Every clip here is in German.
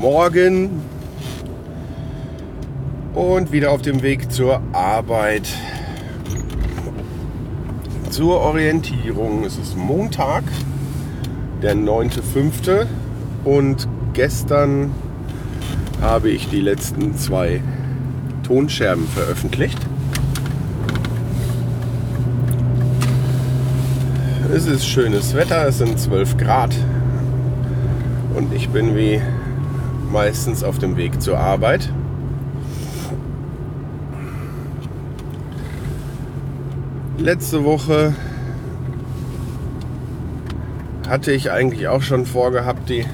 Morgen und wieder auf dem Weg zur Arbeit. Zur Orientierung. Es ist Montag, der 9.5. und gestern habe ich die letzten zwei Tonscherben veröffentlicht. Es ist schönes Wetter, es sind 12 Grad und ich bin wie meistens auf dem Weg zur Arbeit. Letzte Woche hatte ich eigentlich auch schon vorgehabt, die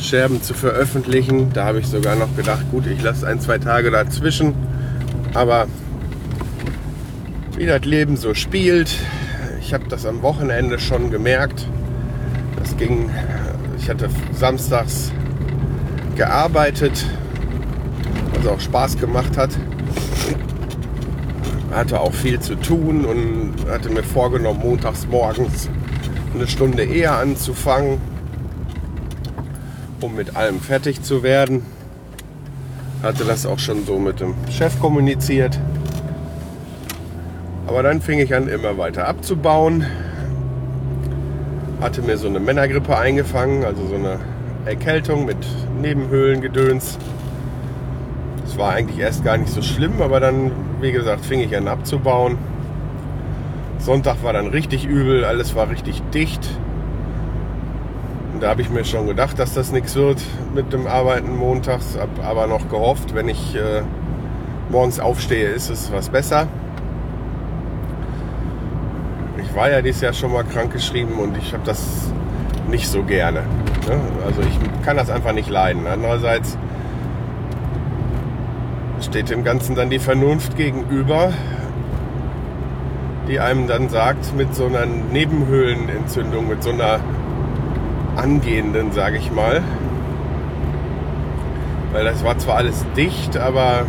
Scherben zu veröffentlichen. Da habe ich sogar noch gedacht, gut, ich lasse ein, zwei Tage dazwischen. Aber wie das Leben so spielt, ich habe das am Wochenende schon gemerkt. Das ging, ich hatte samstags gearbeitet, was auch Spaß gemacht hat. Hatte auch viel zu tun und hatte mir vorgenommen, montags morgens eine Stunde eher anzufangen, um mit allem fertig zu werden. Hatte das auch schon so mit dem Chef kommuniziert. Aber dann fing ich an, immer weiter abzubauen. Hatte mir so eine Männergrippe eingefangen, also so eine Erkältung mit Nebenhöhlengedöns. Das war eigentlich erst gar nicht so schlimm, aber dann, wie gesagt, fing ich an abzubauen. Sonntag war dann richtig übel, alles war richtig dicht. Und da habe ich mir schon gedacht, dass das nichts wird mit dem Arbeiten montags, habe aber noch gehofft, wenn ich äh, morgens aufstehe, ist es was besser. Ich war ja dieses Jahr schon mal krankgeschrieben und ich habe das nicht so gerne. Ne? Also ich kann das einfach nicht leiden. Andererseits steht dem Ganzen dann die Vernunft gegenüber, die einem dann sagt, mit so einer Nebenhöhlenentzündung, mit so einer angehenden, sage ich mal, weil das war zwar alles dicht, aber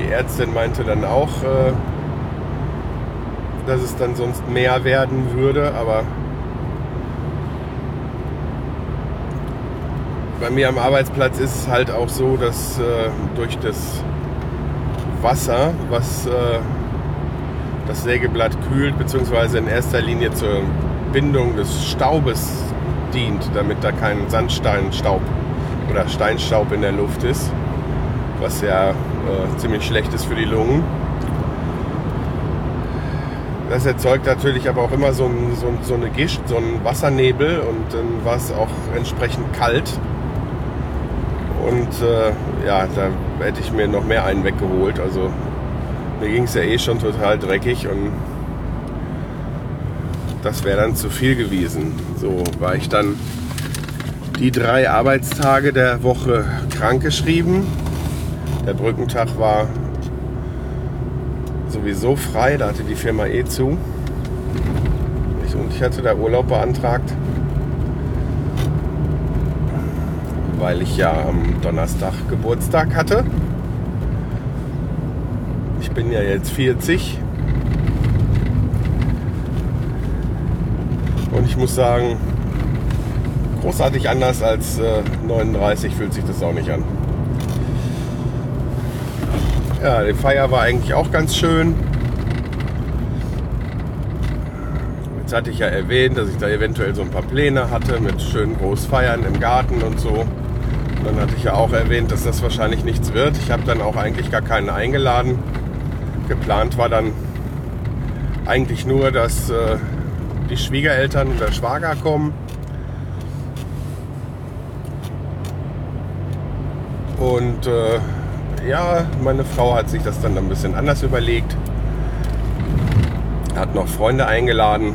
die Ärztin meinte dann auch, äh, dass es dann sonst mehr werden würde, aber bei mir am Arbeitsplatz ist es halt auch so, dass äh, durch das Wasser, was äh, das Sägeblatt kühlt, beziehungsweise in erster Linie zur Bindung des Staubes dient, damit da kein Sandsteinstaub oder Steinstaub in der Luft ist, was ja äh, ziemlich schlecht ist für die Lungen. Das erzeugt natürlich aber auch immer so, ein, so, so eine Gischt, so einen Wassernebel und dann war es auch entsprechend kalt. Und äh, ja, da hätte ich mir noch mehr einen weggeholt. Also mir ging es ja eh schon total dreckig und das wäre dann zu viel gewesen. So war ich dann die drei Arbeitstage der Woche krankgeschrieben. Der Brückentag war sowieso frei, da hatte die Firma eh zu. Ich, und ich hatte da Urlaub beantragt, weil ich ja am Donnerstag Geburtstag hatte. Ich bin ja jetzt 40 und ich muss sagen, großartig anders als äh, 39 fühlt sich das auch nicht an. Ja, die Feier war eigentlich auch ganz schön. Jetzt hatte ich ja erwähnt, dass ich da eventuell so ein paar Pläne hatte mit schönen Großfeiern im Garten und so. Dann hatte ich ja auch erwähnt, dass das wahrscheinlich nichts wird. Ich habe dann auch eigentlich gar keinen eingeladen. Geplant war dann eigentlich nur, dass äh, die Schwiegereltern und der Schwager kommen. Und äh, ja, meine Frau hat sich das dann ein bisschen anders überlegt. Hat noch Freunde eingeladen.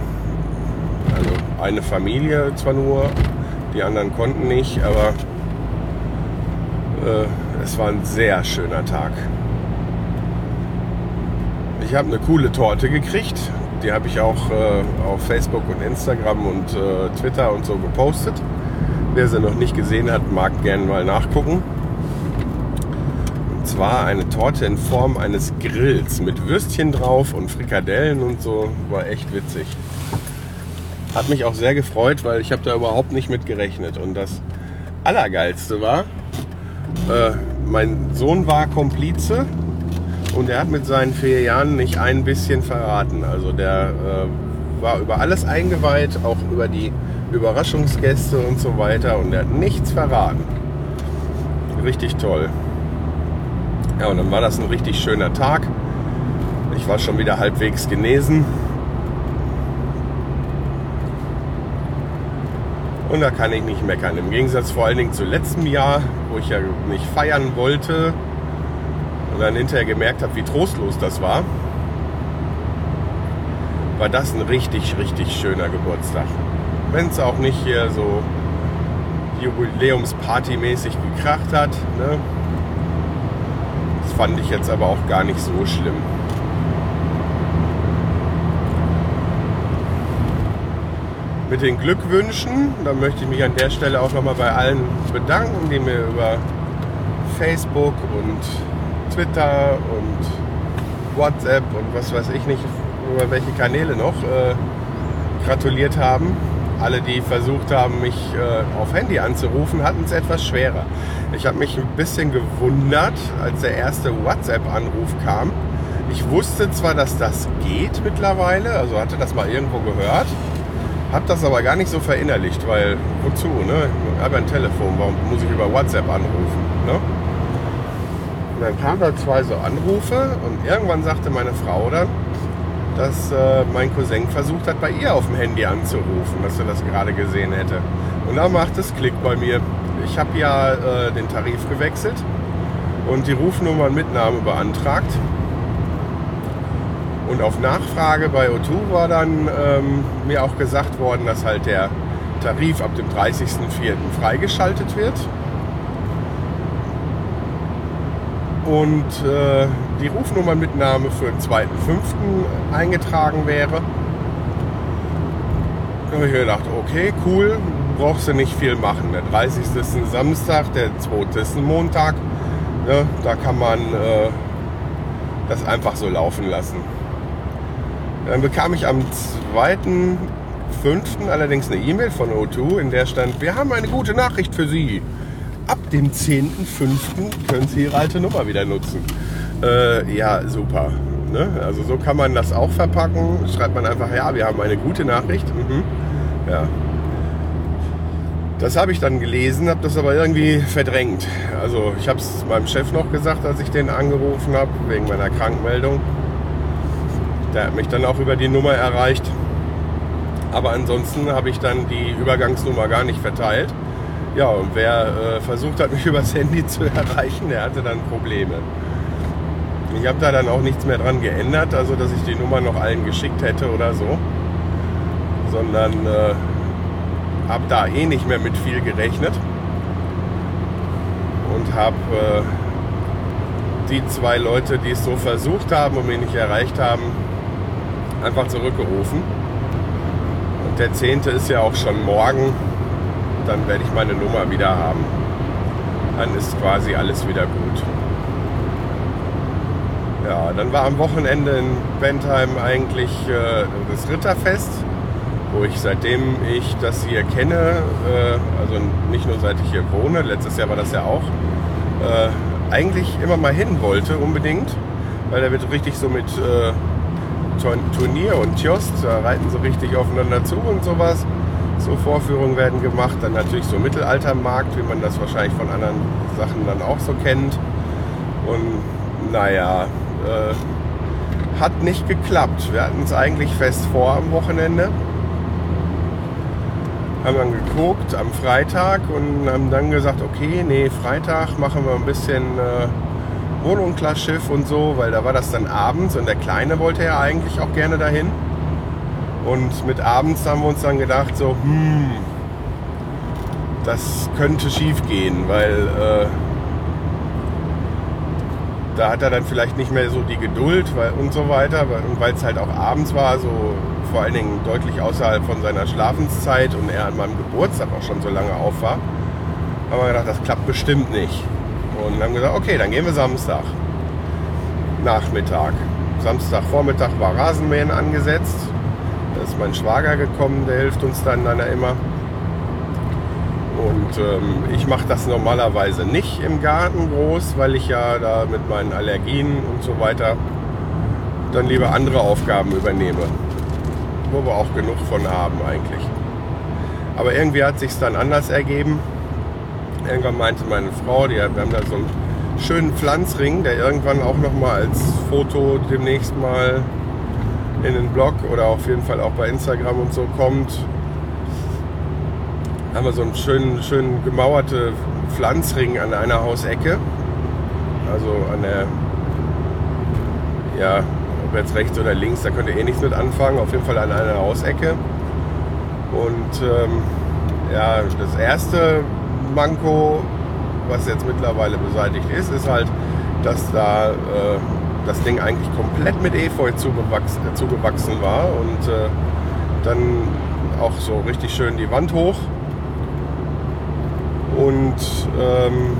Also eine Familie zwar nur, Die anderen konnten nicht, aber es war ein sehr schöner Tag. Ich habe eine coole Torte gekriegt. Die habe ich auch äh, auf Facebook und Instagram und äh, Twitter und so gepostet. Wer sie noch nicht gesehen hat, mag gerne mal nachgucken. Und zwar eine Torte in Form eines Grills mit Würstchen drauf und Frikadellen und so. War echt witzig. Hat mich auch sehr gefreut, weil ich habe da überhaupt nicht mit gerechnet. Und das Allergeilste war, äh, mein Sohn war Komplize und er hat mit seinen vier Jahren nicht ein bisschen verraten. Also der äh, war über alles eingeweiht, auch über die Überraschungsgäste und so weiter. Und er hat nichts verraten. Richtig toll. Ja, und dann war das ein richtig schöner Tag. Ich war schon wieder halbwegs genesen. Und da kann ich nicht meckern. Im Gegensatz vor allen Dingen zu letztem Jahr, wo ich ja nicht feiern wollte und dann hinterher gemerkt habe, wie trostlos das war, war das ein richtig, richtig schöner Geburtstag. Wenn es auch nicht hier so Jubiläumsparty-mäßig gekracht hat. Ne? Das fand ich jetzt aber auch gar nicht so schlimm. Mit den Glückwünschen. Da möchte ich mich an der Stelle auch nochmal bei allen bedanken, die mir über Facebook und Twitter und WhatsApp und was weiß ich nicht, über welche Kanäle noch äh, gratuliert haben. Alle, die versucht haben, mich äh, auf Handy anzurufen, hatten es etwas schwerer. Ich habe mich ein bisschen gewundert, als der erste WhatsApp-Anruf kam. Ich wusste zwar, dass das geht mittlerweile, also hatte das mal irgendwo gehört, hab das aber gar nicht so verinnerlicht, weil wozu? Ne? Ich habe ein Telefon, warum muss ich über WhatsApp anrufen? Ne? Und dann kamen da zwei so Anrufe und irgendwann sagte meine Frau dann, dass äh, mein Cousin versucht hat, bei ihr auf dem Handy anzurufen, dass er das gerade gesehen hätte. Und da macht es Klick bei mir. Ich habe ja äh, den Tarif gewechselt und die Rufnummernmitnahme beantragt. Und auf Nachfrage bei O2 war dann ähm, mir auch gesagt worden, dass halt der Tarif ab dem 30.04. freigeschaltet wird. Und äh, die Rufnummernmitnahme für den 2.05. eingetragen wäre. Da habe ich mir gedacht, okay, cool, brauchst du nicht viel machen. Der 30. ist ein Samstag, der 2. ist ein Montag. Ne? Da kann man äh, das einfach so laufen lassen. Dann bekam ich am 2.5. allerdings eine E-Mail von O2, in der stand, wir haben eine gute Nachricht für Sie. Ab dem 10.5. können Sie Ihre alte Nummer wieder nutzen. Äh, ja, super. Ne? Also so kann man das auch verpacken. Schreibt man einfach, ja, wir haben eine gute Nachricht. Mhm. Ja. Das habe ich dann gelesen, habe das aber irgendwie verdrängt. Also ich habe es meinem Chef noch gesagt, als ich den angerufen habe, wegen meiner Krankmeldung. Der hat mich dann auch über die Nummer erreicht. Aber ansonsten habe ich dann die Übergangsnummer gar nicht verteilt. Ja, und wer äh, versucht hat, mich übers Handy zu erreichen, der hatte dann Probleme. Ich habe da dann auch nichts mehr dran geändert, also dass ich die Nummer noch allen geschickt hätte oder so. Sondern äh, habe da eh nicht mehr mit viel gerechnet. Und habe äh, die zwei Leute, die es so versucht haben und mich nicht erreicht haben, einfach zurückgerufen. Und der 10. ist ja auch schon morgen. Dann werde ich meine Nummer wieder haben. Dann ist quasi alles wieder gut. Ja, dann war am Wochenende in Bentheim eigentlich äh, das Ritterfest, wo ich seitdem ich das hier kenne, äh, also nicht nur seit ich hier wohne, letztes Jahr war das ja auch, äh, eigentlich immer mal hin wollte unbedingt, weil da wird richtig so mit äh, Turnier und Tjost, da reiten sie richtig aufeinander zu und sowas. So Vorführungen werden gemacht, dann natürlich so Mittelaltermarkt, wie man das wahrscheinlich von anderen Sachen dann auch so kennt. Und naja, äh, hat nicht geklappt. Wir hatten es eigentlich fest vor am Wochenende. Haben dann geguckt am Freitag und haben dann gesagt, okay, nee, Freitag machen wir ein bisschen äh, Wohnungklasschiff und so, weil da war das dann abends und der Kleine wollte ja eigentlich auch gerne dahin. Und mit abends haben wir uns dann gedacht, so, hm, das könnte schief gehen, weil äh, da hat er dann vielleicht nicht mehr so die Geduld weil, und so weiter. Und weil es halt auch abends war, so vor allen Dingen deutlich außerhalb von seiner Schlafenszeit und er an meinem Geburtstag auch schon so lange auf war, haben wir gedacht, das klappt bestimmt nicht. Und haben gesagt, okay, dann gehen wir Samstag. Nachmittag. Samstagvormittag war Rasenmähen angesetzt. Da ist mein Schwager gekommen, der hilft uns dann, dann immer. Und ähm, ich mache das normalerweise nicht im Garten groß, weil ich ja da mit meinen Allergien und so weiter dann lieber andere Aufgaben übernehme. Wo wir auch genug von haben eigentlich. Aber irgendwie hat sich dann anders ergeben. Irgendwann meinte meine Frau, die, wir haben da so einen schönen Pflanzring, der irgendwann auch nochmal als Foto demnächst mal in den Blog oder auf jeden Fall auch bei Instagram und so kommt haben wir so einen schönen, schön gemauerte Pflanzring an einer Hausecke. Also an der, ja, ob jetzt rechts oder links, da könnt ihr eh nichts mit anfangen. Auf jeden Fall an einer Hausecke. Und ähm, ja, das erste Manko, was jetzt mittlerweile beseitigt ist, ist halt, dass da äh, das Ding eigentlich komplett mit Efeu zugewachsen, äh, zugewachsen war und äh, dann auch so richtig schön die Wand hoch. Und ähm,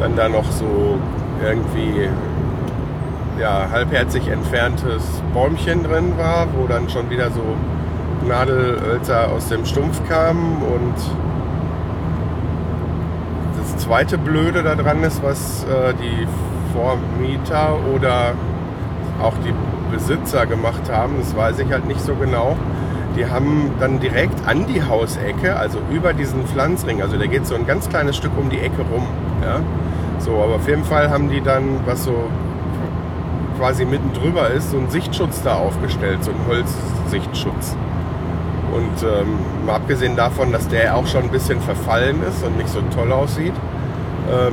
dann da noch so irgendwie ja, halbherzig entferntes Bäumchen drin war, wo dann schon wieder so Nadelhölzer aus dem Stumpf kamen und das zweite Blöde daran ist, was äh, die Vormieter oder auch die Besitzer gemacht haben, das weiß ich halt nicht so genau die haben dann direkt an die Hausecke, also über diesen Pflanzring, also der geht so ein ganz kleines Stück um die Ecke rum. Ja? So, aber auf jeden Fall haben die dann, was so quasi mitten drüber ist, so einen Sichtschutz da aufgestellt, so einen Holzsichtschutz. Und ähm, mal abgesehen davon, dass der auch schon ein bisschen verfallen ist und nicht so toll aussieht, ähm,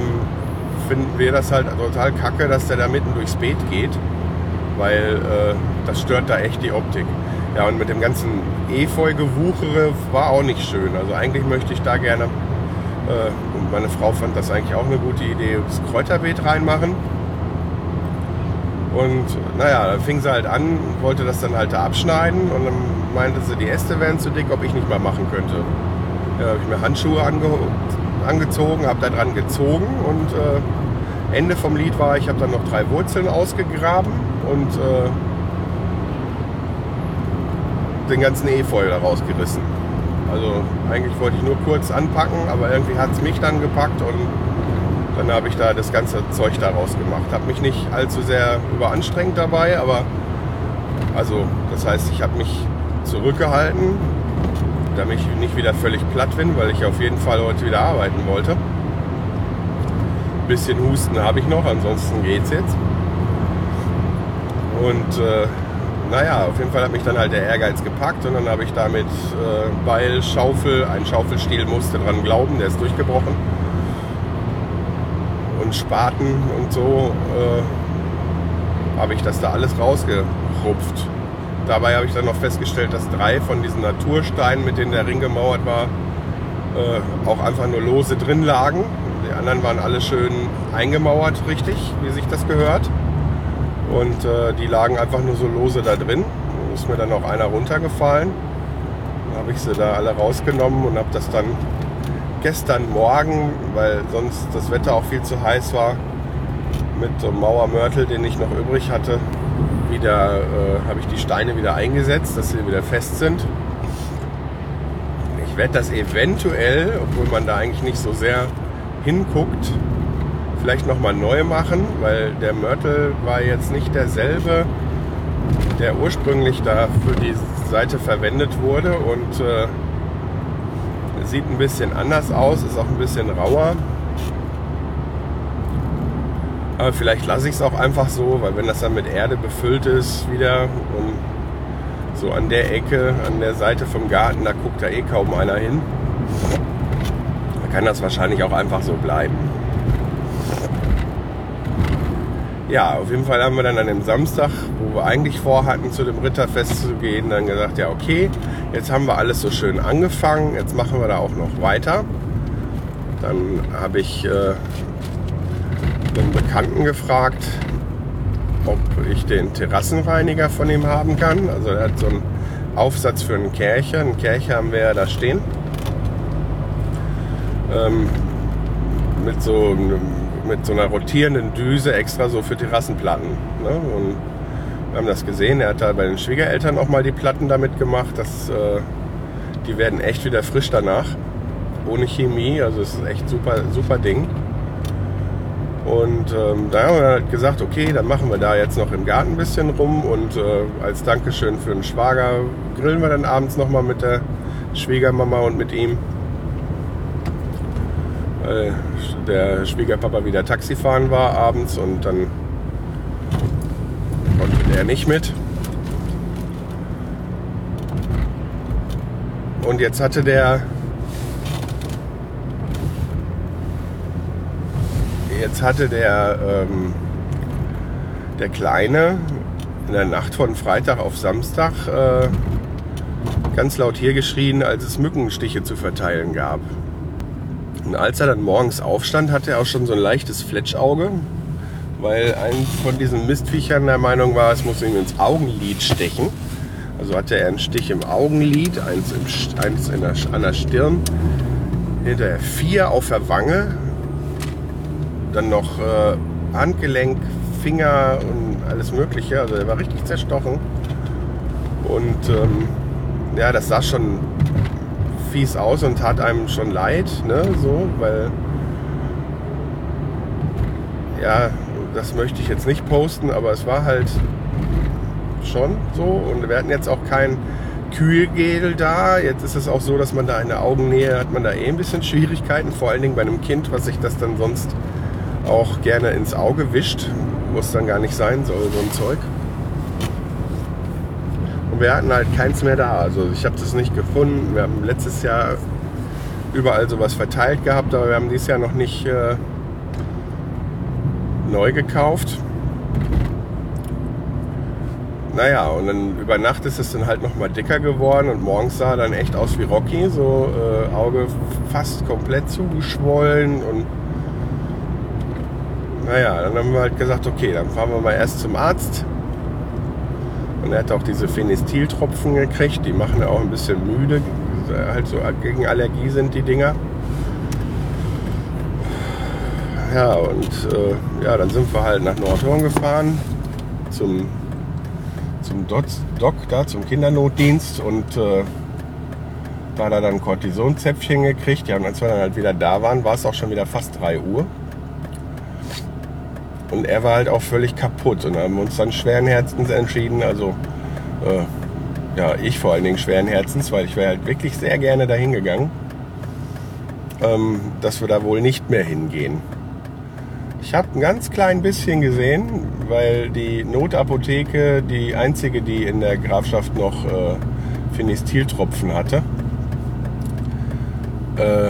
finden wir das halt total kacke, dass der da mitten durchs Beet geht, weil äh, das stört da echt die Optik. Ja, und mit dem ganzen Efeu-Gewuchere war auch nicht schön. Also eigentlich möchte ich da gerne, äh, und meine Frau fand das eigentlich auch eine gute Idee, das Kräuterbeet reinmachen. Und naja, dann fing sie halt an, wollte das dann halt da abschneiden und dann meinte sie, die Äste wären zu dick, ob ich nicht mal machen könnte. Ja, habe ich mir Handschuhe ange angezogen, habe da dran gezogen und äh, Ende vom Lied war, ich habe dann noch drei Wurzeln ausgegraben und äh, den ganzen Efeu da rausgerissen. Also eigentlich wollte ich nur kurz anpacken, aber irgendwie hat es mich dann gepackt und dann habe ich da das ganze Zeug daraus gemacht. Habe mich nicht allzu sehr überanstrengt dabei, aber also das heißt, ich habe mich zurückgehalten, damit ich nicht wieder völlig platt bin, weil ich auf jeden Fall heute wieder arbeiten wollte. Ein bisschen Husten habe ich noch, ansonsten geht's jetzt. Und äh, naja, auf jeden Fall hat mich dann halt der Ehrgeiz gepackt und dann habe ich da mit äh, Beil, Schaufel, ein Schaufelstiel musste dran glauben, der ist durchgebrochen. Und Spaten und so äh, habe ich das da alles rausgerupft. Dabei habe ich dann noch festgestellt, dass drei von diesen Natursteinen, mit denen der Ring gemauert war, äh, auch einfach nur lose drin lagen. Die anderen waren alle schön eingemauert, richtig, wie sich das gehört. Und äh, die lagen einfach nur so lose da drin. Da ist mir dann auch einer runtergefallen. Dann habe ich sie da alle rausgenommen und habe das dann gestern Morgen, weil sonst das Wetter auch viel zu heiß war, mit so einem Mauermörtel, den ich noch übrig hatte, wieder äh, habe ich die Steine wieder eingesetzt, dass sie wieder fest sind. Ich werde das eventuell, obwohl man da eigentlich nicht so sehr hinguckt, vielleicht nochmal neu machen, weil der Mörtel war jetzt nicht derselbe, der ursprünglich da für die Seite verwendet wurde und äh, sieht ein bisschen anders aus, ist auch ein bisschen rauer. Aber vielleicht lasse ich es auch einfach so, weil wenn das dann mit Erde befüllt ist wieder und so an der Ecke, an der Seite vom Garten, da guckt da eh kaum einer hin. Da kann das wahrscheinlich auch einfach so bleiben. ja, auf jeden Fall haben wir dann an dem Samstag, wo wir eigentlich vorhatten, zu dem Ritterfest zu gehen, dann gesagt, ja, okay, Jetzt haben wir alles so schön angefangen, jetzt machen wir da auch noch weiter. Dann habe ich äh, einen Bekannten gefragt, ob ich den Terrassenreiniger von ihm haben kann. Also er hat so einen Aufsatz für einen Kercher. Einen Kercher haben wir ja da stehen. Ähm, mit, so, mit so einer rotierenden Düse extra so für Terrassenplatten. Ne? Und wir haben das gesehen. Er hat da bei den Schwiegereltern auch mal die Platten damit gemacht. Das, äh, die werden echt wieder frisch danach. Ohne Chemie. Also es ist echt super, super Ding. Und ähm, da haben wir halt gesagt, okay, dann machen wir da jetzt noch im Garten ein bisschen rum und äh, als Dankeschön für den Schwager grillen wir dann abends nochmal mit der Schwiegermama und mit ihm. Weil der Schwiegerpapa wieder Taxi fahren war abends und dann konnte der nicht mit. Und jetzt hatte der jetzt hatte der, ähm, der Kleine in der Nacht von Freitag auf Samstag äh, ganz laut hier geschrien, als es Mückenstiche zu verteilen gab. Und als er dann morgens aufstand, hatte er auch schon so ein leichtes Fletschauge, weil ein von diesen Mistviechern der Meinung war, es muss ihm ins Augenlid stechen. Also hatte er einen Stich im Augenlid, eins, im, eins der, an der Stirn, hinterher vier auf der Wange, dann noch äh, Handgelenk, Finger und alles Mögliche. Also er war richtig zerstochen. Und ähm, ja, das sah schon fies aus und tat einem schon leid, ne? So, weil ja, das möchte ich jetzt nicht posten, aber es war halt schon so. Und wir hatten jetzt auch kein Kühlgel da. Jetzt ist es auch so, dass man da in der Augennähe hat man da eh ein bisschen Schwierigkeiten, vor allen Dingen bei einem Kind, was sich das dann sonst auch gerne ins Auge wischt. Muss dann gar nicht sein, so, so ein Zeug. Und wir hatten halt keins mehr da. Also ich habe das nicht gefunden. Wir haben letztes Jahr überall sowas verteilt gehabt, aber wir haben dieses Jahr noch nicht äh, neu gekauft. Naja, und dann über Nacht ist es dann halt nochmal dicker geworden und morgens sah dann echt aus wie Rocky, so äh, Auge fast komplett zugeschwollen und naja, dann haben wir halt gesagt, okay, dann fahren wir mal erst zum Arzt. Und er hat auch diese Phenestiltropfen gekriegt, die machen ja auch ein bisschen müde. Halt so gegen Allergie sind die Dinger. Ja, und äh, ja, dann sind wir halt nach Nordhorn gefahren zum, zum Doc, da, zum Kindernotdienst und äh, da hat er dann Cortisonzäpfchen gekriegt. Ja, und als wir dann halt wieder da waren, war es auch schon wieder fast 3 Uhr. Und er war halt auch völlig kaputt und haben uns dann schweren Herzens entschieden, also äh, ja, ich vor allen Dingen schweren Herzens, weil ich wäre halt wirklich sehr gerne dahin gegangen, ähm, dass wir da wohl nicht mehr hingehen. Ich habe ein ganz klein bisschen gesehen, weil die Notapotheke die einzige, die in der Grafschaft noch äh, Phenestiltropfen hatte. Äh,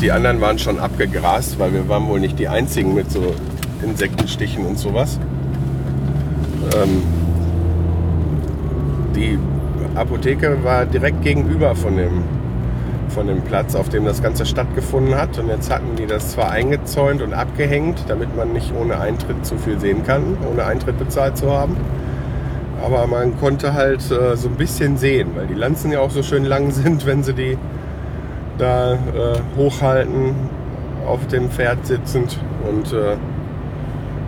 die anderen waren schon abgegrast, weil wir waren wohl nicht die einzigen mit so Insektenstichen und sowas. Ähm, die Apotheke war direkt gegenüber von dem, von dem Platz, auf dem das Ganze stattgefunden hat. Und jetzt hatten die das zwar eingezäunt und abgehängt, damit man nicht ohne Eintritt zu viel sehen kann, ohne Eintritt bezahlt zu haben. Aber man konnte halt äh, so ein bisschen sehen, weil die Lanzen ja auch so schön lang sind, wenn sie die da äh, hochhalten, auf dem Pferd sitzend. Und äh,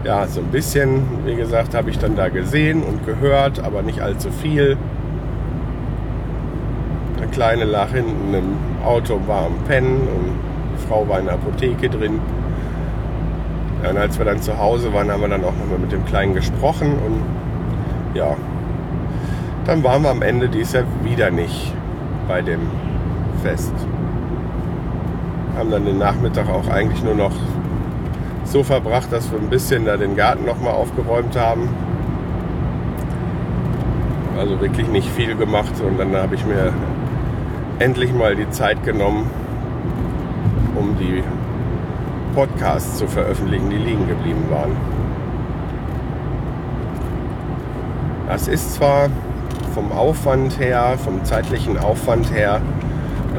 ja, so ein bisschen, wie gesagt, habe ich dann da gesehen und gehört, aber nicht allzu viel. Der Kleine lag hinten im Auto, war am Pennen und die Frau war in der Apotheke drin. Und als wir dann zu Hause waren, haben wir dann auch nochmal mit dem Kleinen gesprochen und ja, dann waren wir am Ende dies Jahr wieder nicht bei dem Fest haben dann den Nachmittag auch eigentlich nur noch so verbracht, dass wir ein bisschen da den Garten nochmal aufgeräumt haben. Also wirklich nicht viel gemacht und dann habe ich mir endlich mal die Zeit genommen, um die Podcasts zu veröffentlichen, die liegen geblieben waren. Das ist zwar vom Aufwand her, vom zeitlichen Aufwand her,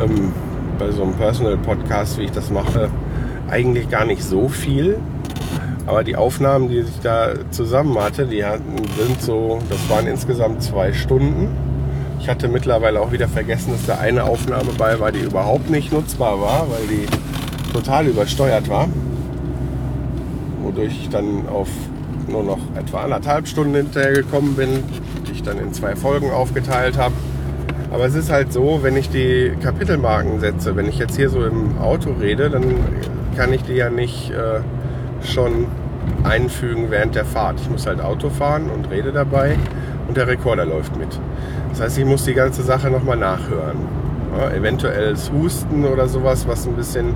ähm, bei so einem Personal Podcast, wie ich das mache, eigentlich gar nicht so viel. Aber die Aufnahmen, die ich da zusammen hatte, die hatten, sind so, das waren insgesamt zwei Stunden. Ich hatte mittlerweile auch wieder vergessen, dass da eine Aufnahme bei war, die überhaupt nicht nutzbar war, weil die total übersteuert war. Wodurch ich dann auf nur noch etwa anderthalb Stunden hinterher gekommen bin, die ich dann in zwei Folgen aufgeteilt habe. Aber es ist halt so, wenn ich die Kapitelmarken setze, wenn ich jetzt hier so im Auto rede, dann kann ich die ja nicht äh, schon einfügen während der Fahrt. Ich muss halt Auto fahren und rede dabei und der Rekorder läuft mit. Das heißt, ich muss die ganze Sache nochmal nachhören. Ja, eventuelles Husten oder sowas, was ein bisschen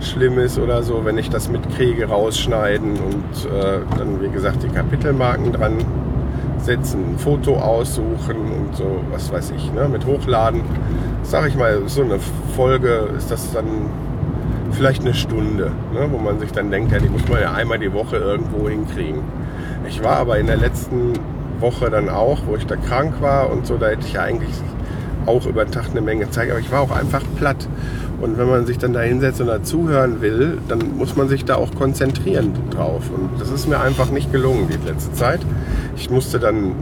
schlimm ist oder so, wenn ich das mitkriege, rausschneiden und äh, dann, wie gesagt, die Kapitelmarken dran setzen, ein Foto aussuchen so, was weiß ich, ne, mit hochladen. Sag ich mal, so eine Folge ist das dann vielleicht eine Stunde, ne, wo man sich dann denkt, ja, die muss man ja einmal die Woche irgendwo hinkriegen. Ich war aber in der letzten Woche dann auch, wo ich da krank war und so, da hätte ich ja eigentlich auch über den Tag eine Menge Zeit, aber ich war auch einfach platt. Und wenn man sich dann da hinsetzt und dazuhören will, dann muss man sich da auch konzentrieren drauf. Und das ist mir einfach nicht gelungen die letzte Zeit. Ich musste dann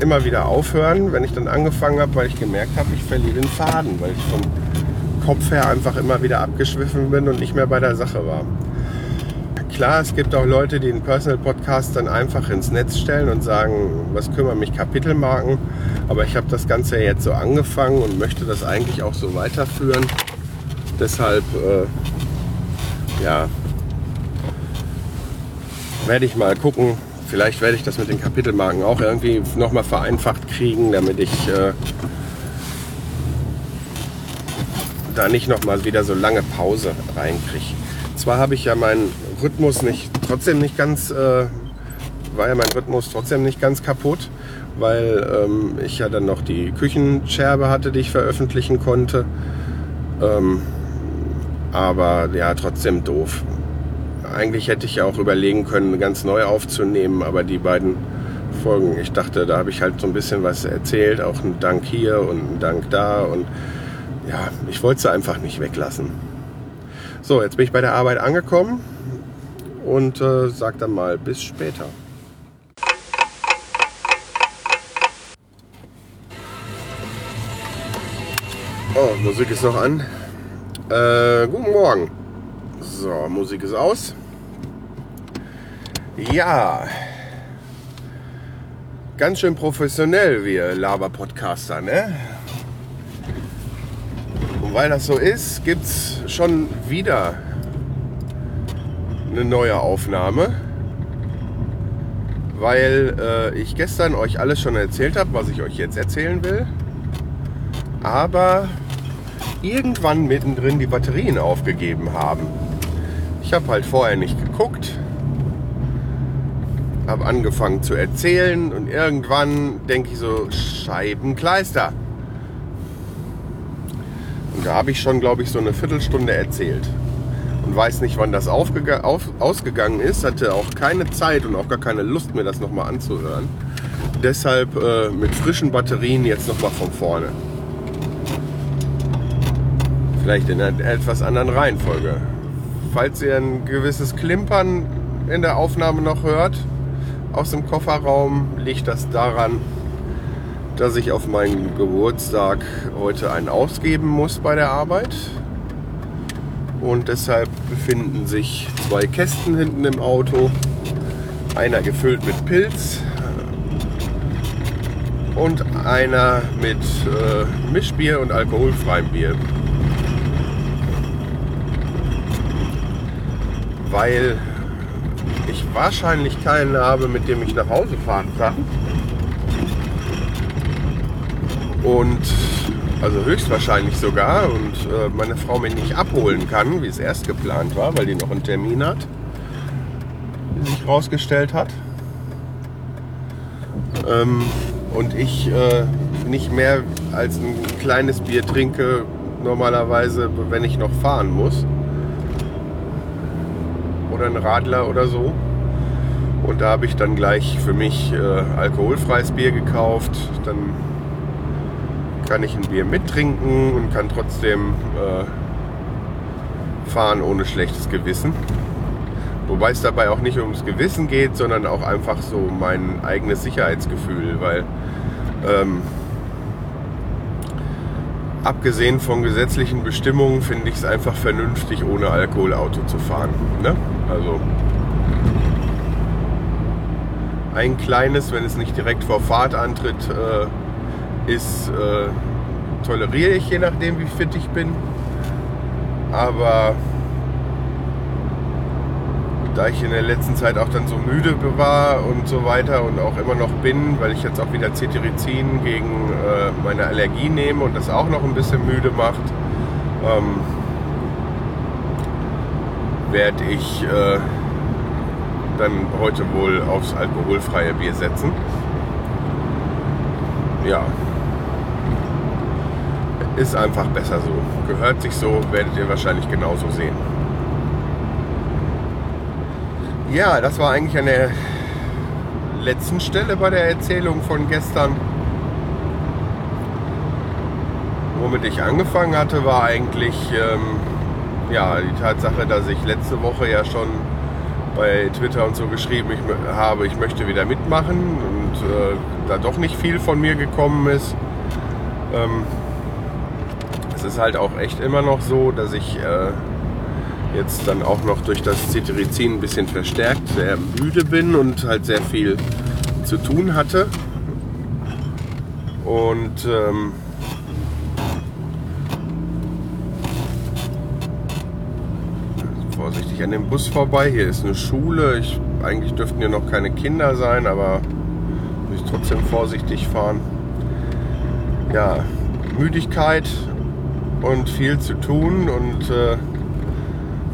immer wieder aufhören, wenn ich dann angefangen habe, weil ich gemerkt habe, ich verliere den Faden, weil ich vom Kopf her einfach immer wieder abgeschwiffen bin und nicht mehr bei der Sache war. Klar, es gibt auch Leute, die einen Personal Podcast dann einfach ins Netz stellen und sagen, was kümmern mich Kapitelmarken. Aber ich habe das Ganze jetzt so angefangen und möchte das eigentlich auch so weiterführen. Deshalb, äh, ja, werde ich mal gucken. Vielleicht werde ich das mit den Kapitelmarken auch irgendwie nochmal vereinfacht kriegen, damit ich äh, da nicht nochmal wieder so lange Pause reinkriege. Zwar habe ich ja meinen Rhythmus nicht, trotzdem nicht ganz, äh, war ja mein Rhythmus trotzdem nicht ganz kaputt, weil ähm, ich ja dann noch die Küchenscherbe hatte, die ich veröffentlichen konnte. Ähm, aber ja, trotzdem doof. Eigentlich hätte ich ja auch überlegen können, ganz neu aufzunehmen, aber die beiden Folgen, ich dachte, da habe ich halt so ein bisschen was erzählt, auch ein Dank hier und ein Dank da und ja, ich wollte sie einfach nicht weglassen. So, jetzt bin ich bei der Arbeit angekommen und äh, sag dann mal bis später. Oh, Musik ist noch an. Äh, guten Morgen. So, Musik ist aus. Ja. Ganz schön professionell, wir Laber-Podcaster, ne? Und weil das so ist, gibt's schon wieder eine neue Aufnahme. Weil äh, ich gestern euch alles schon erzählt habe, was ich euch jetzt erzählen will. Aber irgendwann mittendrin die Batterien aufgegeben haben. Ich habe halt vorher nicht geguckt, habe angefangen zu erzählen und irgendwann denke ich so, Scheibenkleister. Und da habe ich schon, glaube ich, so eine Viertelstunde erzählt. Und weiß nicht, wann das auf, ausgegangen ist, hatte auch keine Zeit und auch gar keine Lust, mir das nochmal anzuhören. Deshalb äh, mit frischen Batterien jetzt nochmal von vorne. Vielleicht in einer etwas anderen Reihenfolge. Falls ihr ein gewisses Klimpern in der Aufnahme noch hört, aus dem Kofferraum, liegt das daran, dass ich auf meinen Geburtstag heute einen ausgeben muss bei der Arbeit. Und deshalb befinden sich zwei Kästen hinten im Auto. Einer gefüllt mit Pilz und einer mit äh, Mischbier und alkoholfreiem Bier. weil ich wahrscheinlich keinen habe, mit dem ich nach Hause fahren kann. Und also höchstwahrscheinlich sogar und äh, meine Frau mich nicht abholen kann, wie es erst geplant war, weil die noch einen Termin hat, wie sich rausgestellt hat. Ähm, und ich äh, nicht mehr als ein kleines Bier trinke normalerweise, wenn ich noch fahren muss oder ein Radler oder so. Und da habe ich dann gleich für mich äh, alkoholfreies Bier gekauft. Dann kann ich ein Bier mittrinken und kann trotzdem äh, fahren ohne schlechtes Gewissen. Wobei es dabei auch nicht ums Gewissen geht, sondern auch einfach so mein eigenes Sicherheitsgefühl, weil ähm, abgesehen von gesetzlichen Bestimmungen finde ich es einfach vernünftig, ohne Alkohol Auto zu fahren. Ne? Also ein kleines, wenn es nicht direkt vor Fahrt antritt, äh, ist, äh, toleriere ich, je nachdem wie fit ich bin. Aber da ich in der letzten Zeit auch dann so müde war und so weiter und auch immer noch bin, weil ich jetzt auch wieder Cetirizin gegen äh, meine Allergie nehme und das auch noch ein bisschen müde macht, ähm, werde ich äh, dann heute wohl aufs alkoholfreie Bier setzen. Ja. Ist einfach besser so. Gehört sich so, werdet ihr wahrscheinlich genauso sehen. Ja, das war eigentlich an der letzten Stelle bei der Erzählung von gestern. Womit ich angefangen hatte, war eigentlich ähm, ja, die Tatsache, dass ich letzte Woche ja schon bei Twitter und so geschrieben ich habe, ich möchte wieder mitmachen und äh, da doch nicht viel von mir gekommen ist. Ähm, es ist halt auch echt immer noch so, dass ich äh, jetzt dann auch noch durch das Cetirizin ein bisschen verstärkt sehr müde bin und halt sehr viel zu tun hatte. Und ähm, vorsichtig an dem Bus vorbei. Hier ist eine Schule. Ich, eigentlich dürften hier noch keine Kinder sein, aber muss ich trotzdem vorsichtig fahren. Ja, Müdigkeit und viel zu tun und äh,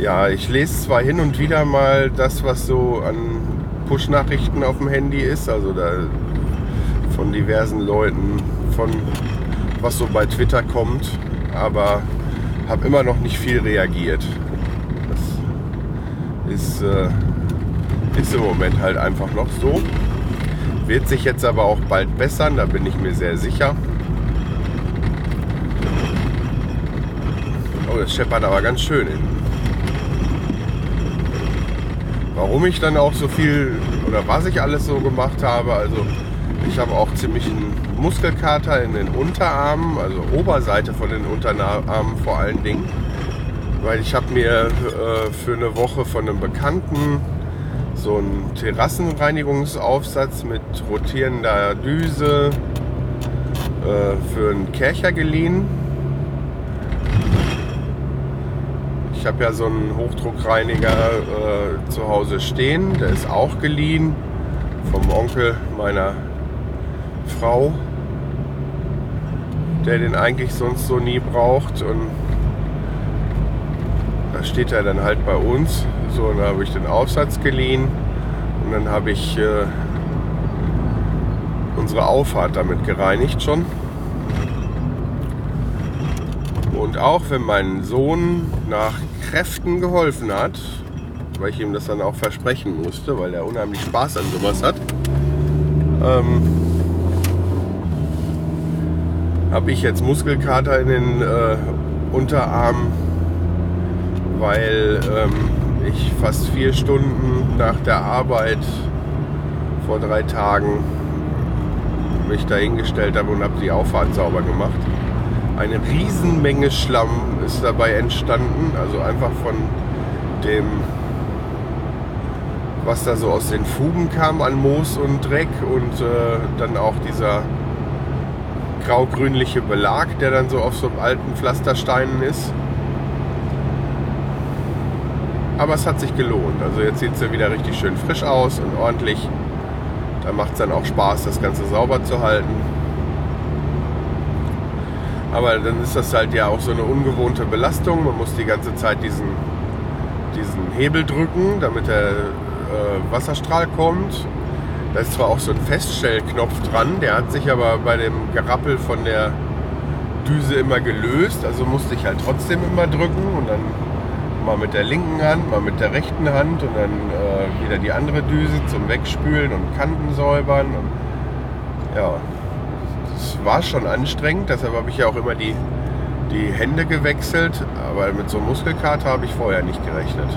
ja, ich lese zwar hin und wieder mal das, was so an Push-Nachrichten auf dem Handy ist, also da von diversen Leuten, von was so bei Twitter kommt, aber habe immer noch nicht viel reagiert. Ist, äh, ist im Moment halt einfach noch so. Wird sich jetzt aber auch bald bessern, da bin ich mir sehr sicher. Oh, das scheppert aber ganz schön in warum ich dann auch so viel oder was ich alles so gemacht habe. Also ich habe auch ziemlich einen Muskelkater in den Unterarmen, also Oberseite von den Unterarmen vor allen Dingen. Weil ich habe mir äh, für eine Woche von einem Bekannten so einen Terrassenreinigungsaufsatz mit rotierender Düse äh, für einen Kercher geliehen Ich habe ja so einen Hochdruckreiniger äh, zu Hause stehen. Der ist auch geliehen vom Onkel meiner Frau, der den eigentlich sonst so nie braucht. Und steht er dann halt bei uns. So, dann habe ich den Aufsatz geliehen und dann habe ich äh, unsere Auffahrt damit gereinigt schon. Und auch wenn mein Sohn nach Kräften geholfen hat, weil ich ihm das dann auch versprechen musste, weil er unheimlich Spaß an sowas hat, ähm, habe ich jetzt Muskelkater in den äh, Unterarmen, weil ähm, ich fast vier Stunden nach der Arbeit vor drei Tagen mich dahingestellt habe und habe die Auffahrt sauber gemacht eine Riesenmenge Schlamm ist dabei entstanden. Also einfach von dem, was da so aus den Fugen kam an Moos und Dreck und äh, dann auch dieser grau-grünliche Belag, der dann so auf so alten Pflastersteinen ist. Aber es hat sich gelohnt. Also jetzt sieht es ja wieder richtig schön frisch aus und ordentlich. Da macht es dann auch Spaß, das Ganze sauber zu halten. Aber dann ist das halt ja auch so eine ungewohnte Belastung. Man muss die ganze Zeit diesen, diesen Hebel drücken, damit der äh, Wasserstrahl kommt. Da ist zwar auch so ein Feststellknopf dran, der hat sich aber bei dem Gerappel von der Düse immer gelöst. Also musste ich halt trotzdem immer drücken und dann mal mit der linken Hand, mal mit der rechten Hand und dann äh, wieder die andere Düse zum Wegspülen und Kanten säubern. Und, ja, es war schon anstrengend, deshalb habe ich ja auch immer die, die Hände gewechselt. Aber mit so einem Muskelkater habe ich vorher nicht gerechnet.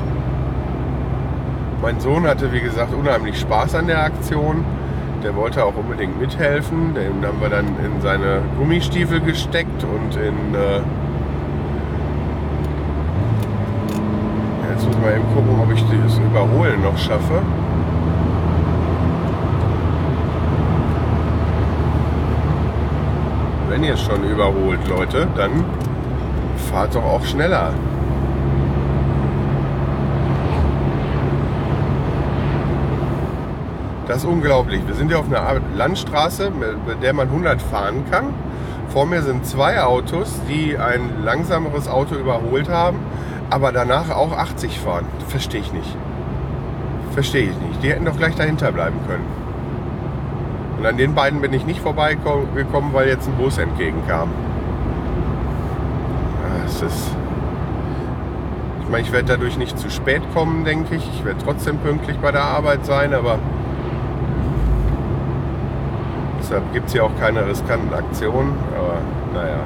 Mein Sohn hatte, wie gesagt, unheimlich Spaß an der Aktion. Der wollte auch unbedingt mithelfen. Den haben wir dann in seine Gummistiefel gesteckt und in. Äh Jetzt muss man eben gucken, ob ich das Überholen noch schaffe. Wenn ihr schon überholt, Leute, dann fahrt doch auch schneller. Das ist unglaublich. Wir sind ja auf einer Landstraße, mit der man 100 fahren kann. Vor mir sind zwei Autos, die ein langsameres Auto überholt haben, aber danach auch 80 fahren. Verstehe ich nicht. Verstehe ich nicht. Die hätten doch gleich dahinter bleiben können. Und an den beiden bin ich nicht vorbeigekommen, weil jetzt ein Bus entgegenkam. Es ist. Ich meine, ich werde dadurch nicht zu spät kommen, denke ich. Ich werde trotzdem pünktlich bei der Arbeit sein, aber Deshalb gibt es hier auch keine riskanten Aktionen. Aber naja.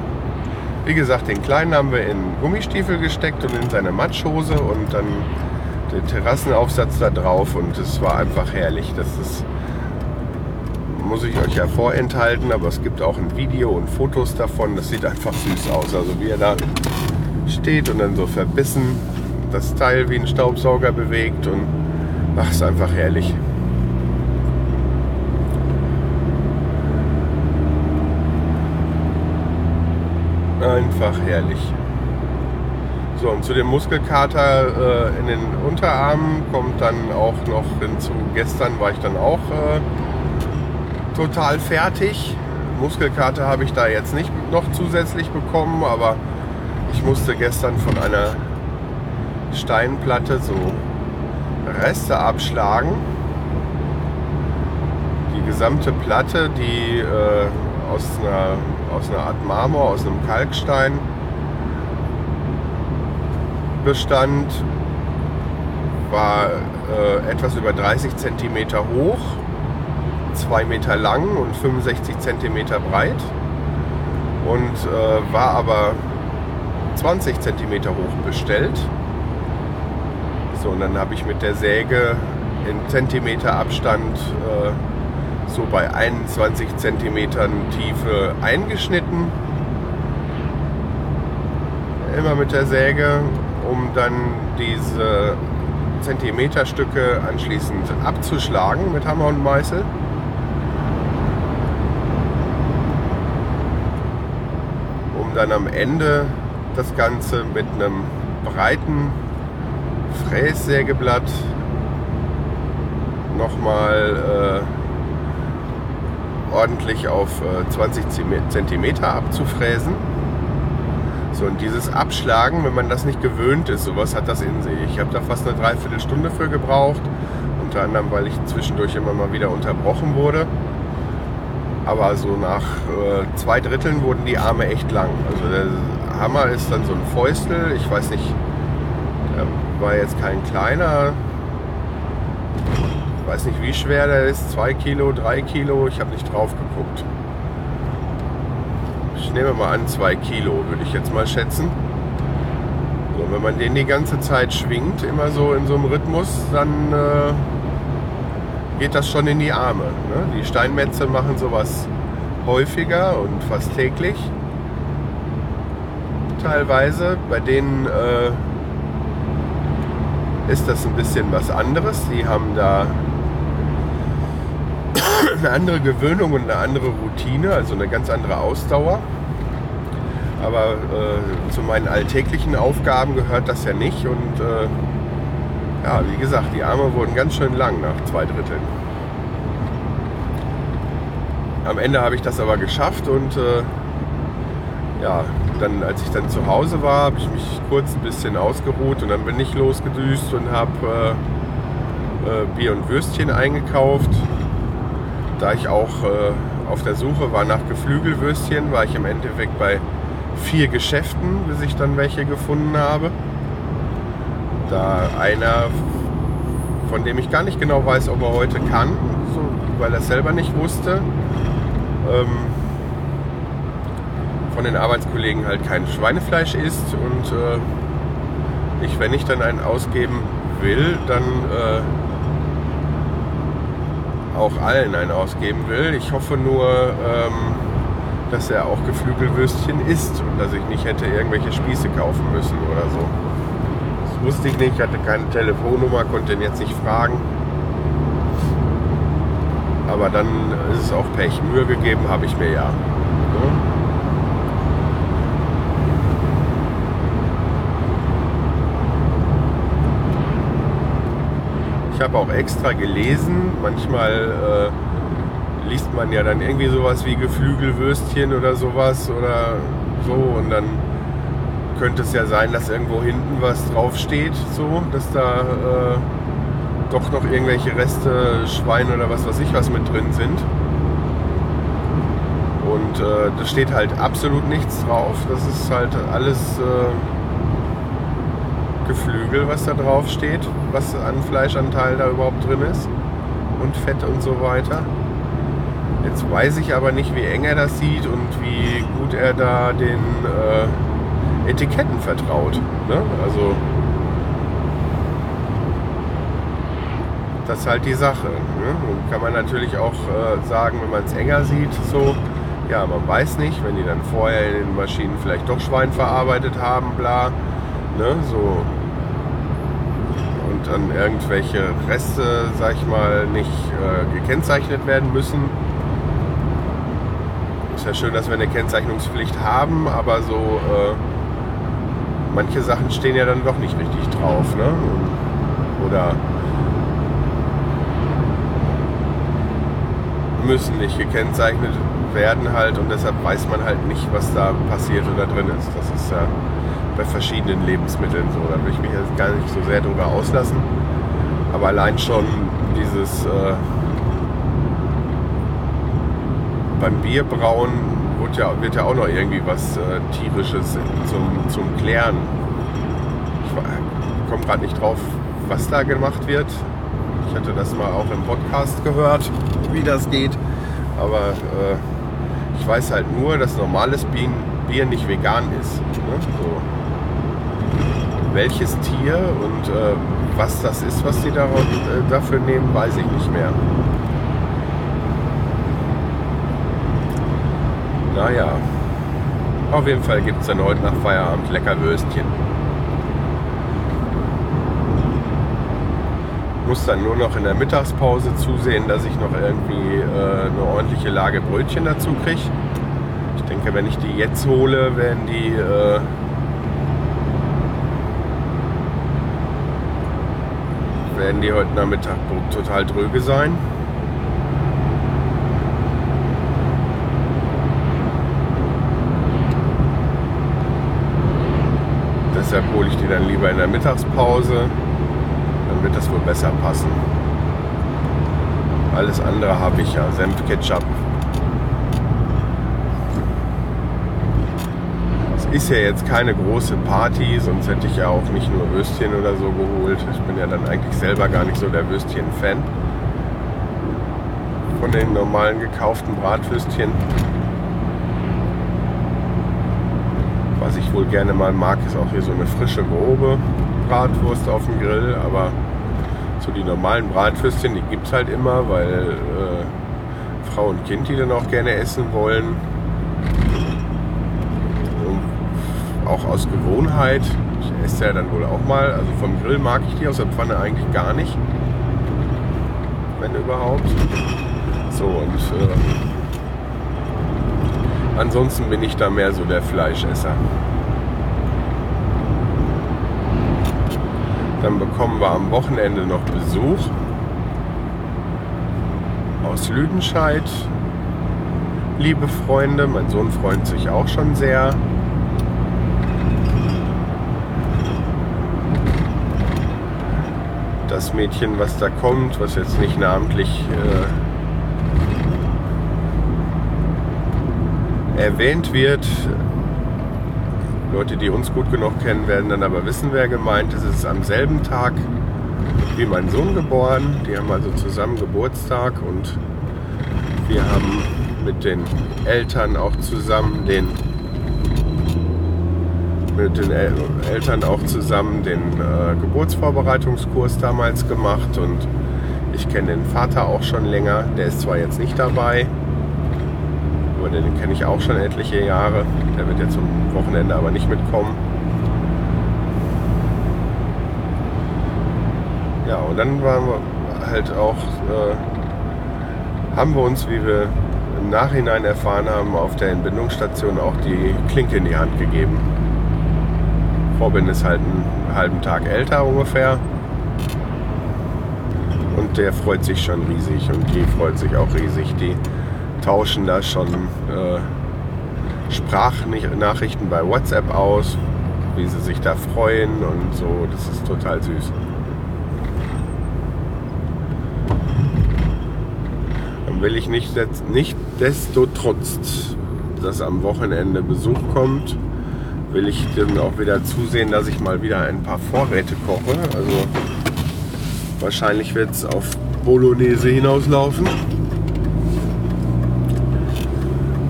Wie gesagt, den Kleinen haben wir in Gummistiefel gesteckt und in seine Matschhose und dann den Terrassenaufsatz da drauf und es war einfach herrlich. Das ist, muss ich euch ja vorenthalten, aber es gibt auch ein Video und Fotos davon. Das sieht einfach süß aus. Also wie er da steht und dann so verbissen das Teil wie ein Staubsauger bewegt und ach, ist einfach herrlich. Einfach herrlich. So, und zu dem Muskelkater äh, in den Unterarmen kommt dann auch noch hinzu. Gestern war ich dann auch äh, total fertig. Muskelkater habe ich da jetzt nicht noch zusätzlich bekommen, aber ich musste gestern von einer Steinplatte so Reste abschlagen. Die gesamte Platte, die äh, aus einer, aus einer Art Marmor, aus einem Kalkstein bestand, war äh, etwas über 30 cm hoch, 2 Meter lang und 65 cm breit und äh, war aber 20 cm hoch bestellt. So, und dann habe ich mit der Säge in Zentimeter Abstand äh, so bei 21 cm Tiefe eingeschnitten. Immer mit der Säge, um dann diese Zentimeterstücke anschließend abzuschlagen mit Hammer und Meißel. Um dann am Ende das Ganze mit einem breiten Frässägeblatt nochmal äh, ordentlich auf 20 äh, cm abzufräsen. So, und dieses Abschlagen, wenn man das nicht gewöhnt ist, sowas hat das in sich. Ich habe da fast eine Dreiviertelstunde für gebraucht, unter anderem, weil ich zwischendurch immer mal wieder unterbrochen wurde. Aber so nach äh, zwei Dritteln wurden die Arme echt lang. Also der Hammer ist dann so ein Fäustel, ich weiß nicht, war jetzt kein kleiner, weiß nicht, wie schwer der ist. 2 Kilo, 3 Kilo. Ich habe nicht drauf geguckt. Ich nehme mal an, 2 Kilo würde ich jetzt mal schätzen. So, wenn man den die ganze Zeit schwingt, immer so in so einem Rhythmus, dann äh, geht das schon in die Arme. Ne? Die Steinmetze machen sowas häufiger und fast täglich. Teilweise. Bei denen äh, ist das ein bisschen was anderes. Die haben da eine andere Gewöhnung und eine andere Routine, also eine ganz andere Ausdauer. Aber äh, zu meinen alltäglichen Aufgaben gehört das ja nicht. Und äh, ja, wie gesagt, die Arme wurden ganz schön lang nach zwei Dritteln. Am Ende habe ich das aber geschafft und äh, ja, dann, als ich dann zu Hause war, habe ich mich kurz ein bisschen ausgeruht und dann bin ich losgedüst und habe äh, äh, Bier und Würstchen eingekauft da ich auch äh, auf der Suche war nach Geflügelwürstchen, war ich im Endeffekt bei vier Geschäften, bis ich dann welche gefunden habe. Da einer von dem ich gar nicht genau weiß, ob er heute kann, so, weil er es selber nicht wusste. Ähm, von den Arbeitskollegen halt kein Schweinefleisch isst und äh, ich, wenn ich dann einen ausgeben will, dann äh, auch allen einen ausgeben will. Ich hoffe nur, ähm, dass er auch Geflügelwürstchen isst und dass ich nicht hätte irgendwelche Spieße kaufen müssen oder so. Das wusste ich nicht, hatte keine Telefonnummer, konnte ihn jetzt nicht fragen. Aber dann ist es auch Pech. Mühe gegeben habe ich mir ja. Ne? Ich habe auch extra gelesen. Manchmal äh, liest man ja dann irgendwie sowas wie Geflügelwürstchen oder sowas oder so und dann könnte es ja sein, dass irgendwo hinten was draufsteht, so, dass da äh, doch noch irgendwelche Reste Schwein oder was weiß ich was mit drin sind. Und äh, da steht halt absolut nichts drauf. Das ist halt alles äh, Geflügel, was da drauf steht, was an Fleischanteil da überhaupt drin ist und Fett und so weiter. Jetzt weiß ich aber nicht, wie eng er das sieht und wie gut er da den äh, Etiketten vertraut. Ne? Also das ist halt die Sache. Ne? Kann man natürlich auch äh, sagen, wenn man es enger sieht, so, ja, man weiß nicht, wenn die dann vorher in den Maschinen vielleicht doch Schwein verarbeitet haben, bla, ne, so dann irgendwelche Reste, sag ich mal, nicht äh, gekennzeichnet werden müssen. Ist ja schön, dass wir eine Kennzeichnungspflicht haben, aber so äh, manche Sachen stehen ja dann doch nicht richtig drauf. Ne? Oder müssen nicht gekennzeichnet werden halt und deshalb weiß man halt nicht, was da passiert oder drin ist. Das ist ja bei verschiedenen Lebensmitteln so. Da will ich mich jetzt gar nicht so sehr drüber auslassen. Aber allein schon dieses äh, beim Bierbrauen wird ja, wird ja auch noch irgendwie was äh, Tierisches zum, zum Klären. Ich komme gerade nicht drauf, was da gemacht wird. Ich hatte das mal auch im Podcast gehört, wie das geht. Aber äh, ich weiß halt nur, dass normales Bier, nicht vegan ist. Ne? So welches Tier und äh, was das ist, was die darauf, äh, dafür nehmen, weiß ich nicht mehr. Naja, auf jeden Fall gibt es dann heute nach Feierabend lecker Würstchen. Muss dann nur noch in der Mittagspause zusehen, dass ich noch irgendwie äh, eine ordentliche Lage Brötchen dazu kriege. Ich denke, wenn ich die jetzt hole, werden die werden die heute Nachmittag total dröge sein. Deshalb hole ich die dann lieber in der Mittagspause. Dann wird das wohl besser passen. Alles andere habe ich ja. Senf, Ketchup, ist ja jetzt keine große Party, sonst hätte ich ja auch nicht nur Würstchen oder so geholt. Ich bin ja dann eigentlich selber gar nicht so der Würstchen-Fan. Von den normalen gekauften Bratwürstchen. Was ich wohl gerne mal mag, ist auch hier so eine frische, grobe Bratwurst auf dem Grill. Aber so die normalen Bratwürstchen, die gibt es halt immer, weil äh, Frau und Kind die dann auch gerne essen wollen. Auch aus Gewohnheit. Ich esse ja dann wohl auch mal. Also vom Grill mag ich die aus der Pfanne eigentlich gar nicht. Wenn überhaupt. So und äh, ansonsten bin ich da mehr so der Fleischesser. Dann bekommen wir am Wochenende noch Besuch aus Lüdenscheid. Liebe Freunde, mein Sohn freut sich auch schon sehr. Das Mädchen, was da kommt, was jetzt nicht namentlich äh, erwähnt wird. Leute, die uns gut genug kennen, werden dann aber wissen, wer gemeint ist. Es ist am selben Tag wie mein Sohn geboren. Die haben also zusammen Geburtstag und wir haben mit den Eltern auch zusammen den mit den El Eltern auch zusammen den äh, Geburtsvorbereitungskurs damals gemacht und ich kenne den Vater auch schon länger. Der ist zwar jetzt nicht dabei, aber den kenne ich auch schon etliche Jahre. Der wird jetzt zum Wochenende aber nicht mitkommen. Ja, und dann waren wir halt auch, äh, haben wir uns, wie wir im Nachhinein erfahren haben, auf der Entbindungsstation auch die Klinke in die Hand gegeben. Robin ist halt einen halben Tag älter ungefähr. Und der freut sich schon riesig und die freut sich auch riesig. Die tauschen da schon äh, Sprachnachrichten bei WhatsApp aus, wie sie sich da freuen und so. Das ist total süß. Dann will ich nicht, nicht desto trotz, dass am Wochenende Besuch kommt, will ich dann auch wieder zusehen, dass ich mal wieder ein paar Vorräte koche. Also wahrscheinlich wird es auf Bolognese hinauslaufen.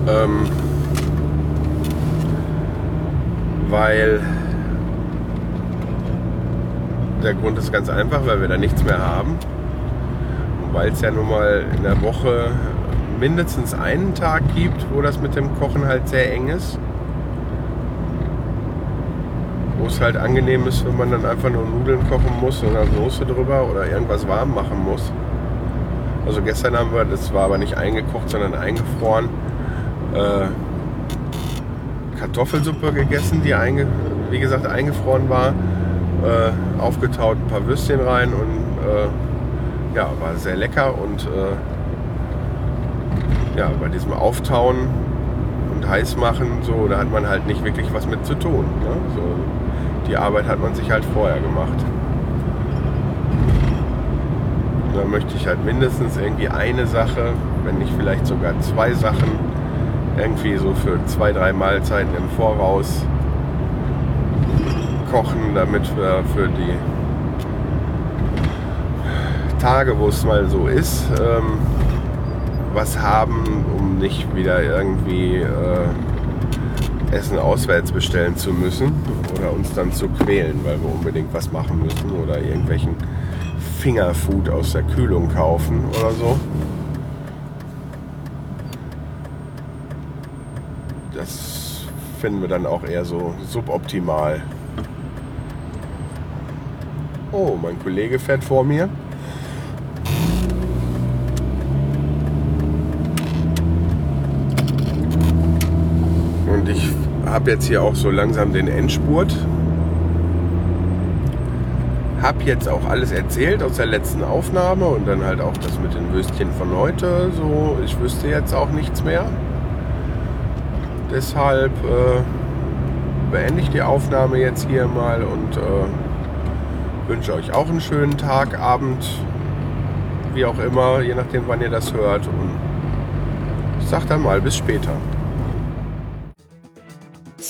Ähm, weil der Grund ist ganz einfach, weil wir da nichts mehr haben. Und weil es ja nun mal in der Woche mindestens einen Tag gibt, wo das mit dem Kochen halt sehr eng ist wo es halt angenehm ist, wenn man dann einfach nur Nudeln kochen muss und eine Soße drüber oder irgendwas warm machen muss. Also gestern haben wir, das war aber nicht eingekocht, sondern eingefroren, äh, Kartoffelsuppe gegessen, die einge, wie gesagt eingefroren war, äh, aufgetaut ein paar Würstchen rein und äh, ja, war sehr lecker und äh, ja, bei diesem Auftauen und heiß machen, so, da hat man halt nicht wirklich was mit zu tun. Ne? So, die Arbeit hat man sich halt vorher gemacht. Dann möchte ich halt mindestens irgendwie eine Sache, wenn nicht vielleicht sogar zwei Sachen, irgendwie so für zwei, drei Mahlzeiten im Voraus kochen, damit wir für die Tage, wo es mal so ist, ähm, was haben, um nicht wieder irgendwie äh, Essen auswärts bestellen zu müssen oder uns dann zu quälen, weil wir unbedingt was machen müssen oder irgendwelchen Fingerfood aus der Kühlung kaufen oder so. Das finden wir dann auch eher so suboptimal. Oh, mein Kollege fährt vor mir. Und ich habe jetzt hier auch so langsam den Endspurt. Hab jetzt auch alles erzählt aus der letzten Aufnahme und dann halt auch das mit den Würstchen von heute. So, ich wüsste jetzt auch nichts mehr. Deshalb äh, beende ich die Aufnahme jetzt hier mal und äh, wünsche euch auch einen schönen Tag, Abend, wie auch immer, je nachdem, wann ihr das hört. Und ich sag dann mal bis später.